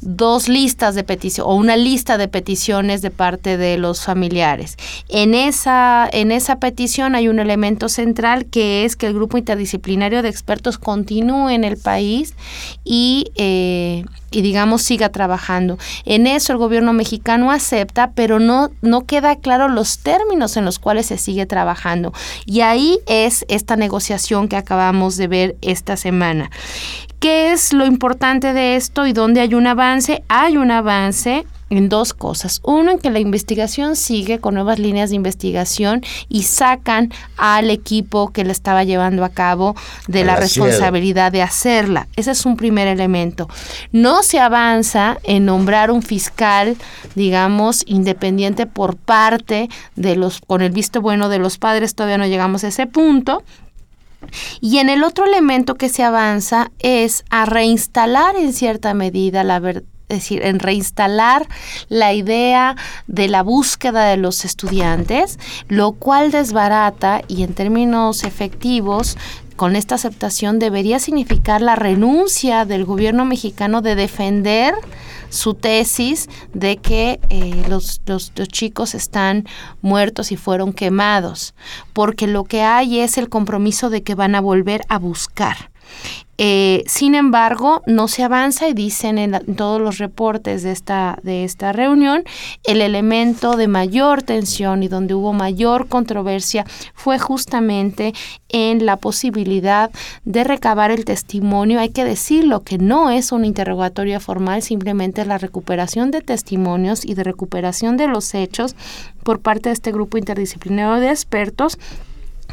dos listas de petición o una lista de peticiones de parte de los familiares. En esa, en esa petición hay un elemento central que es que el grupo interdisciplinario de expertos continúe en el país y, eh, y digamos siga trabajando. En eso el gobierno mexicano acepta, pero no, no queda claro los términos en los cuales se sigue trabajando. Y ahí es esta negociación que acabamos de ver esta semana. ¿Qué es lo importante de esto y dónde hay un avance? Hay un avance en dos cosas. Uno, en que la investigación sigue con nuevas líneas de investigación y sacan al equipo que la estaba llevando a cabo de A la la responsabilidad de hacerla. Ese es un primer elemento. No se avanza en nombrar un fiscal, digamos, independiente por parte de los, con el visto bueno de los padres, todavía no llegamos a ese punto. Y en el otro elemento que se avanza es a reinstalar en cierta medida la verdad. Es decir, en reinstalar la idea de la búsqueda de los estudiantes, lo cual desbarata y en términos efectivos con esta aceptación debería significar la renuncia del gobierno mexicano de defender su tesis de que eh, los, los, los, chicos están muertos y fueron quemados, porque lo que hay es el compromiso de que van a volver a buscar. Eh, sin embargo, no se avanza y dicen en, la- en todos los reportes de esta, de esta reunión, el elemento de mayor tensión y donde hubo mayor controversia fue justamente en la posibilidad de recabar el testimonio. Hay que decirlo que no es un interrogatorio formal, simplemente la recuperación de testimonios y de recuperación de los hechos por parte de este grupo interdisciplinario de expertos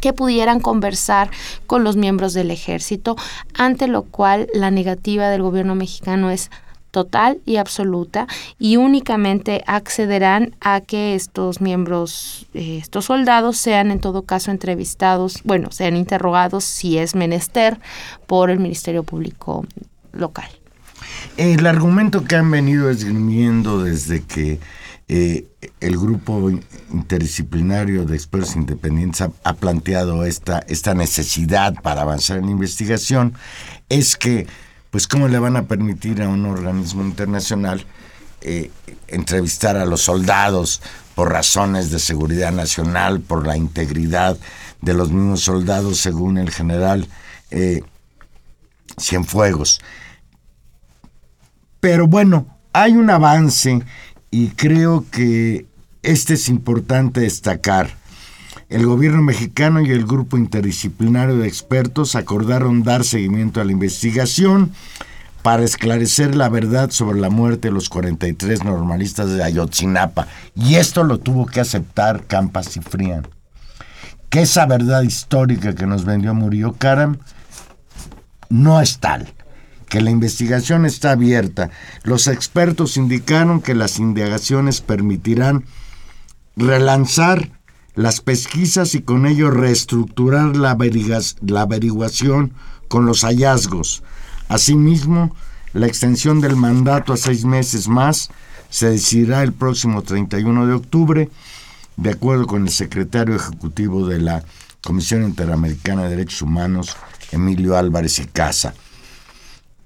que pudieran conversar con los miembros del ejército, ante lo cual la negativa del gobierno mexicano es total y absoluta y únicamente accederán a que estos miembros, eh, estos soldados sean en todo caso entrevistados, bueno, sean interrogados si es menester por el Ministerio Público local. El argumento que han venido esgrimiendo desde que eh, el grupo interdisciplinario de expertos independientes ha, planteado esta, esta necesidad para avanzar en investigación es que, pues, ¿cómo le van a permitir a un organismo internacional eh, entrevistar a los soldados por razones de seguridad nacional, por la integridad de los mismos soldados, según el general eh, Cienfuegos? Pero bueno, hay un avance y creo que este es importante destacar. El gobierno mexicano y el grupo interdisciplinario de expertos acordaron dar seguimiento a la investigación para esclarecer la verdad sobre la muerte de los 43 normalistas de Ayotzinapa. Y esto lo tuvo que aceptar Campas Cifrián. Que esa verdad histórica que nos vendió Murillo Karam no es tal, que la investigación está abierta. Los expertos indicaron que las indagaciones permitirán relanzar las pesquisas y con ello reestructurar la, la averiguación con los hallazgos. Asimismo, la extensión del mandato a seis meses más se decidirá el próximo 31 de octubre, de acuerdo con el secretario ejecutivo de la Comisión Interamericana de Derechos Humanos, Emilio Álvarez y Casa.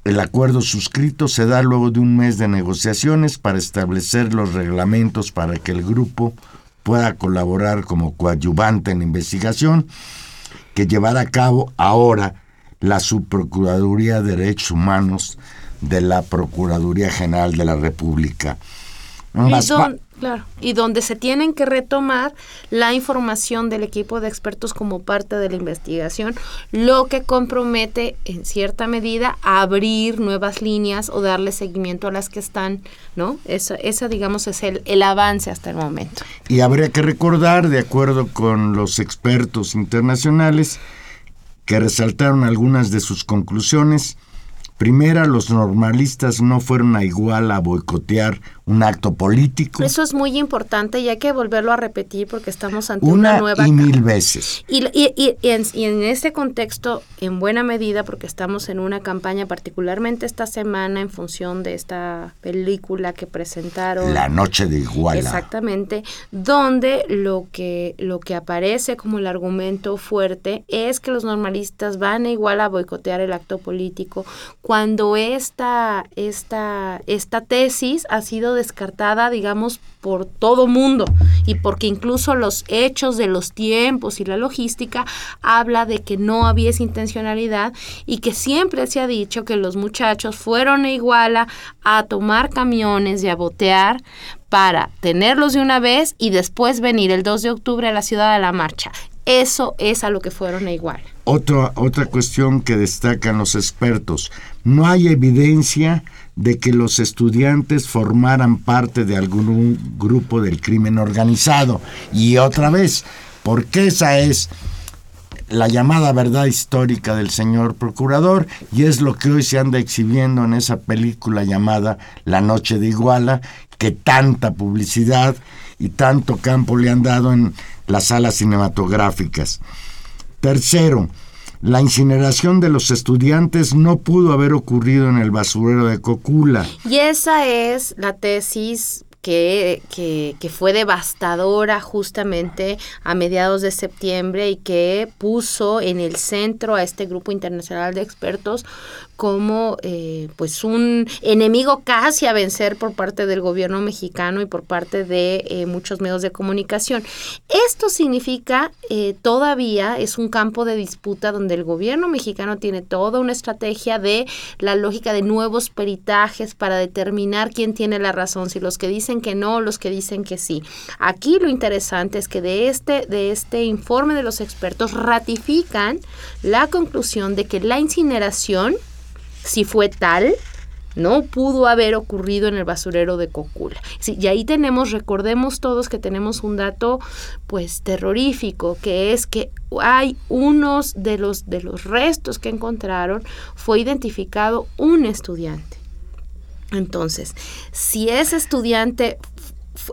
El acuerdo suscrito se da luego de un mes de negociaciones para establecer los reglamentos para que el grupo pueda colaborar como coadyuvante en la investigación que llevará a cabo ahora la Subprocuraduría de Derechos Humanos de la Procuraduría General de la República. Ambas claro, y donde se tienen que retomar la información del equipo de expertos como parte de la investigación, lo que compromete en cierta medida a abrir nuevas líneas o darle seguimiento a las que están, ¿no? Esa, esa digamos, es el, el avance hasta el momento. Y habría que recordar, de acuerdo con los expertos internacionales, que resaltaron algunas de sus conclusiones. Primera, los normalistas no fueron a igual a boicotear un acto político. Eso es muy importante y hay que volverlo a repetir porque estamos ante una, una nueva y mil veces. Y, y- y- y en, y en ese contexto, en buena medida, porque estamos en una campaña, particularmente esta semana, en función de esta película que presentaron. La noche de Iguala. Exactamente, donde lo que, lo que aparece como el argumento fuerte es que los normalistas van a igual a boicotear el acto político, cuando esta, esta, esta tesis ha sido descartada, digamos, por todo mundo y porque incluso los hechos de los tiempos y la logística habla de que no había esa intencionalidad y que siempre se ha dicho que los muchachos fueron a Iguala a tomar camiones y a botear para tenerlos de una vez y después venir el 2 de octubre a la ciudad de la marcha. Eso es a lo que fueron a Iguala. Otra, otra cuestión que destacan los expertos, no hay evidencia de que los estudiantes formaran parte de algún grupo del crimen organizado. Y otra vez, porque esa es la llamada verdad histórica del señor procurador y es lo que hoy se anda exhibiendo en esa película llamada La Noche de Iguala, que tanta publicidad y tanto campo le han dado en las salas cinematográficas. Tercero, la incineración de los estudiantes no pudo haber ocurrido en el basurero de Cocula. Y esa es la tesis que, que, que fue devastadora justamente a mediados de septiembre y que puso en el centro a este grupo internacional de expertos como eh, pues un enemigo casi a vencer por parte del gobierno mexicano y por parte de eh, muchos medios de comunicación. Esto significa eh, todavía es un campo de disputa donde el gobierno mexicano tiene toda una estrategia de la lógica de nuevos peritajes para determinar quién tiene la razón, si los que dicen que no los que dicen que sí. Aquí lo interesante es que de este, de este informe de los expertos ratifican la conclusión de que la incineración si fue tal, no pudo haber ocurrido en el basurero de Cocula. Sí, y ahí tenemos, recordemos todos que tenemos un dato pues terrorífico, que es que hay unos de los de los restos que encontraron fue identificado un estudiante. Entonces, si ese estudiante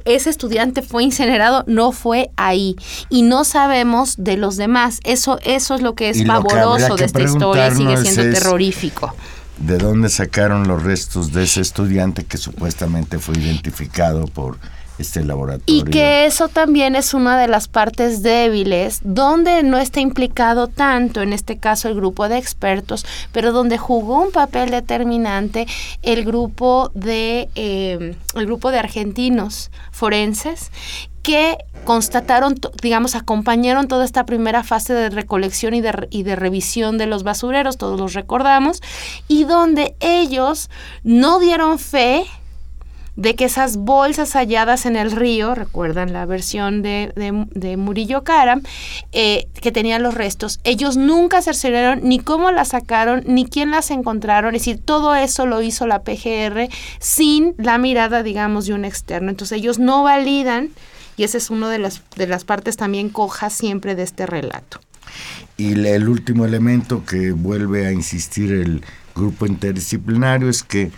ese estudiante fue incinerado, no fue ahí. Y no sabemos de los demás. Eso, eso es lo que es Y que pavoroso que de esta historia y sigue siendo es- terrorífico. ¿De dónde sacaron los restos de ese estudiante que supuestamente fue identificado por este? Y que eso también es una de las partes débiles, donde no está implicado tanto, en este caso el grupo de expertos, pero donde jugó un papel determinante el grupo de, eh, el grupo de argentinos forenses que constataron, digamos, acompañaron toda esta primera fase de recolección y de, y de revisión de los basureros, todos los recordamos, y donde ellos no dieron fe de que esas bolsas halladas en el río, recuerdan la versión de, de- Murillo Karam, eh, que tenían los restos, ellos nunca cercioraron ni cómo las sacaron, ni quién las encontraron, es decir, todo eso lo hizo la PGR sin la mirada, digamos, de un externo. Entonces ellos no validan, y esa es una de las, de las partes también cojas siempre de este relato. Y el último elemento que vuelve a insistir el grupo interdisciplinario es que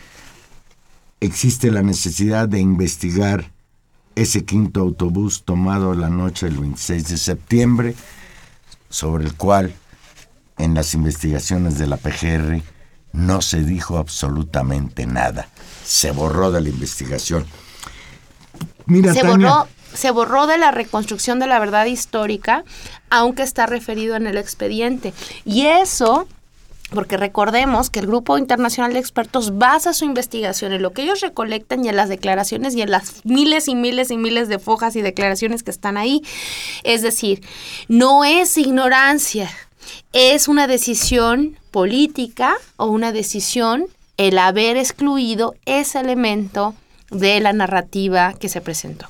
existe la necesidad de investigar ese quinto autobús tomado la noche del 26 de septiembre, sobre el cual en las investigaciones de la PGR no se dijo absolutamente nada. Se borró de la investigación. Mira, se Tania, borró se borró de la reconstrucción de la verdad histórica, aunque está referido en el expediente. Y eso porque recordemos que el Grupo Internacional de Expertos basa su investigación en lo que ellos recolectan y en las declaraciones y en las miles y miles y miles de fojas y declaraciones que están ahí. Es decir, no es ignorancia, es una decisión política o una decisión el haber excluido ese elemento de la narrativa que se presentó.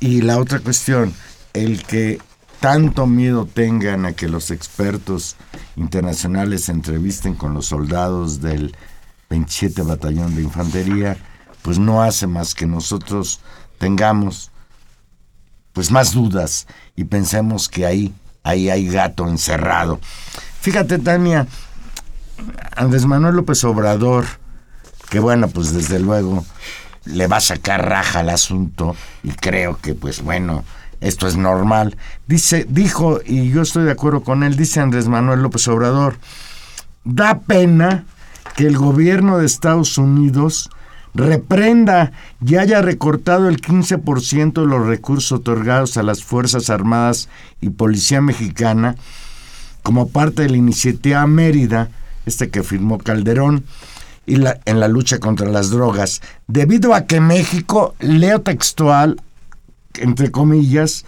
Y la otra cuestión, el que tanto miedo tengan a que los expertos internacionales se entrevisten con los soldados del 27 Batallón de Infantería, pues no hace más que nosotros tengamos pues más dudas y pensemos que ahí, ahí hay gato encerrado. Fíjate, Tania, Andrés Manuel López Obrador, que bueno, pues desde luego le va a sacar raja al asunto y creo que pues bueno, esto es normal. Dice, dijo, y yo estoy de acuerdo con él, dice Andrés Manuel López Obrador, da pena que el gobierno de Estados Unidos reprenda y haya recortado el 15% de los recursos otorgados a las Fuerzas Armadas y Policía Mexicana como parte de la iniciativa Mérida, este que firmó Calderón, y la, en la lucha contra las drogas, debido a que México, leo textual, entre comillas,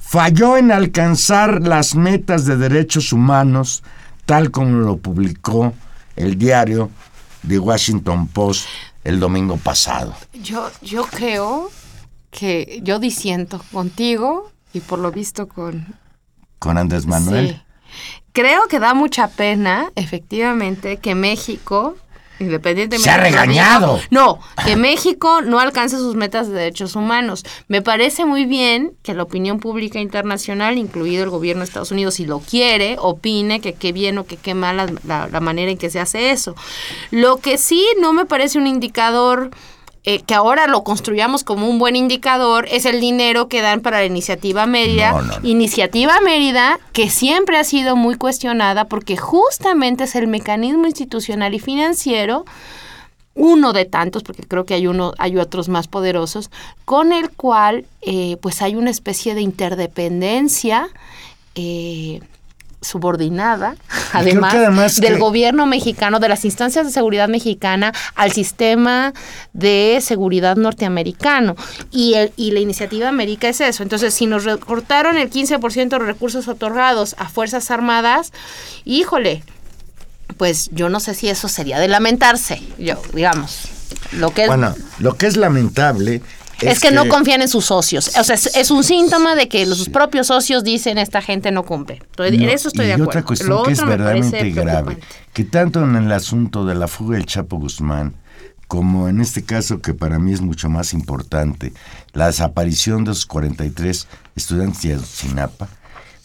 falló en alcanzar las metas de derechos humanos, tal como lo publicó el diario The Washington Post el domingo pasado. Yo, yo creo que yo disiento contigo y por lo visto con... Con Andrés Manuel. Sí. Creo que da mucha pena, efectivamente, que México, independientemente... Se ha regañado. No, que México no alcance sus metas de derechos humanos. Me parece muy bien que la opinión pública internacional, incluido el gobierno de Estados Unidos, si lo quiere, opine que qué bien o que qué mal la, la- la manera en que se hace eso. Lo que sí no me parece un indicador eh, que ahora lo construyamos como un buen indicador es el dinero que dan para la iniciativa Mérida. No, no, no. Iniciativa Mérida que siempre ha sido muy cuestionada porque justamente es el mecanismo institucional y financiero uno de tantos, porque creo que hay uno, hay otros más poderosos, con el cual eh, pues hay una especie de interdependencia eh, subordinada, además, del que- gobierno mexicano, de las instancias de seguridad mexicana, al sistema de seguridad norteamericano. Y, el, y la iniciativa América es eso. Entonces, si nos recortaron el 15% de recursos otorgados a Fuerzas Armadas, híjole, pues yo no sé si eso sería de lamentarse, yo, digamos. Lo que es, Bueno, lo que es lamentable es que, no confían en sus socios. O sea, es, es un síntoma de que los propios socios dicen esta gente no cumple. Entonces, en eso estoy y de acuerdo. otra cuestión Lo que es verdaderamente grave, que tanto en el asunto de la fuga del Chapo Guzmán, como en este caso que para mí es mucho más importante, la desaparición de esos 43 estudiantes de Ayotzinapa,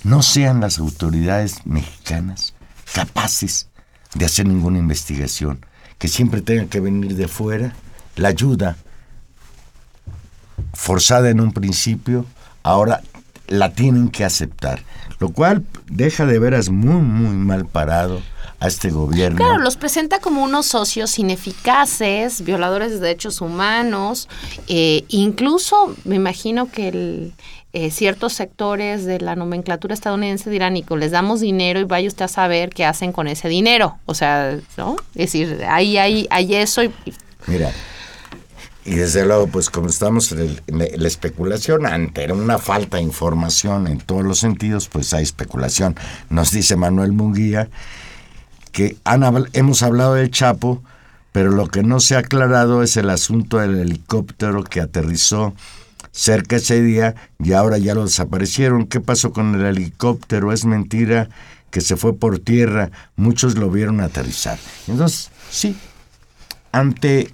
no sean las autoridades mexicanas capaces de hacer ninguna investigación, que siempre tenga que venir de fuera la ayuda forzada en un principio, ahora la tienen que aceptar, lo cual deja de veras muy, muy mal parado a este gobierno. Claro, los presenta como unos socios ineficaces, violadores de derechos humanos, eh, incluso me imagino que el, eh, ciertos sectores de la nomenclatura estadounidense dirán, Nico, les damos dinero y vaya usted a saber qué hacen con ese dinero. O sea, ¿no? Es decir, ahí hay, hay eso y, Mira, y desde luego, pues como estamos en, la, especulación, ante una falta de información en todos los sentidos, pues hay especulación. Nos dice Manuel Munguía que han hemos hablado del Chapo, pero lo que no se ha aclarado es el asunto del helicóptero que aterrizó cerca ese día y ahora ya lo desaparecieron. ¿Qué pasó con el helicóptero? Es mentira que se fue por tierra. Muchos lo vieron aterrizar. Entonces, sí, ante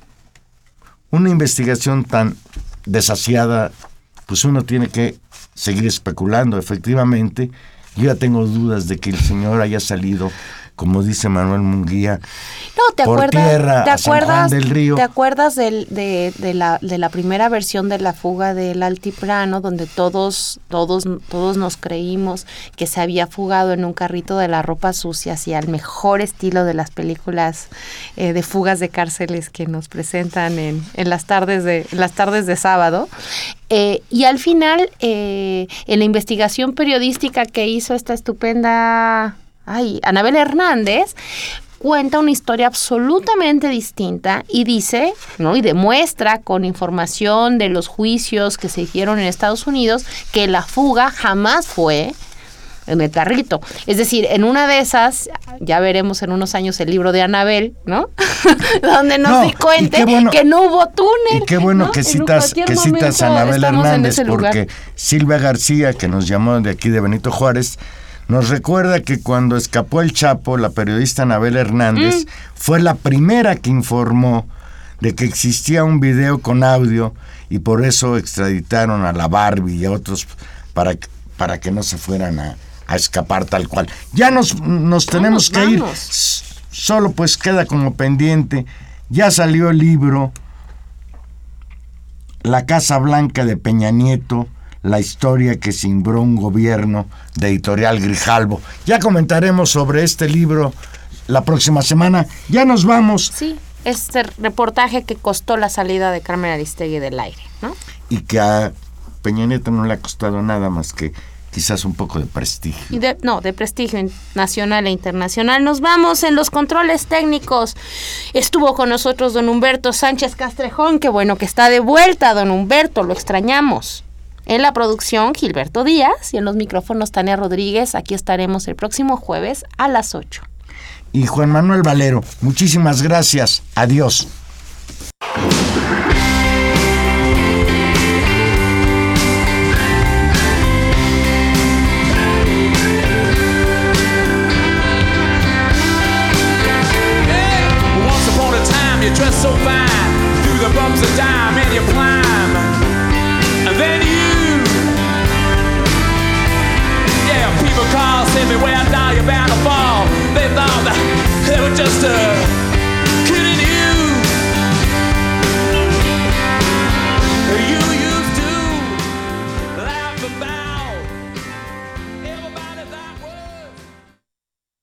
una investigación tan desasiada, pues uno tiene que seguir especulando. Efectivamente, yo ya tengo dudas de que el señor haya salido, como dice Manuel Munguía, No, ¿te por acuerdas? tierra ¿Te a San Juan acuerdas? del Río. ¿Te acuerdas del- de, de la, de la primera versión de la fuga del Altiplano, donde todos, todos, todos nos creímos que se había fugado en un carrito de la ropa sucia hacia el mejor estilo de las películas eh, de fugas de cárceles que nos presentan en, en las tardes de en las tardes de sábado? Eh, y al final, eh, en la investigación periodística que hizo esta estupenda ay, Anabel Hernández, cuenta una historia absolutamente distinta y dice, ¿no? Y demuestra con información de los juicios que se hicieron en Estados Unidos que la fuga jamás fue en el carrito. Es decir, en una de esas, ya veremos en unos años el libro de Anabel, ¿no? (laughs) Donde nos No, di cuenta bueno- que no hubo túnel. Y qué bueno ¿no? que citas, que citas a Anabel Hernández, porque Silvia García, que nos llamó de aquí de Benito Juárez, nos recuerda que cuando escapó el Chapo, la periodista Anabel Hernández Mm. fue la primera que informó de que existía un video con audio y por eso extraditaron a la Barbie y a otros para, que- para que no se fueran a, a escapar tal cual. Ya nos, nos tenemos Vamos, que ir. vamos. Solo pues queda como pendiente. Ya salió el libro la Casa Blanca de Peña Nieto, la historia que cimbró un gobierno de editorial Grijalvo. Ya comentaremos sobre este libro la próxima semana. Ya nos vamos Sí, este reportaje que costó la salida de Carmen Aristegui del aire, ¿no? y que a Peña Nieto no le ha costado nada más que quizás un poco de prestigio. Y de, no, de prestigio nacional e internacional. Nos vamos en los controles técnicos. Estuvo con nosotros don Humberto Sánchez Castrejón, que bueno que está de vuelta, don Humberto, lo extrañamos. En la producción, Gilberto Díaz y en los micrófonos, Tania Rodríguez. Aquí estaremos el próximo jueves a las 8. Y Juan Manuel Valero, muchísimas gracias. Adiós.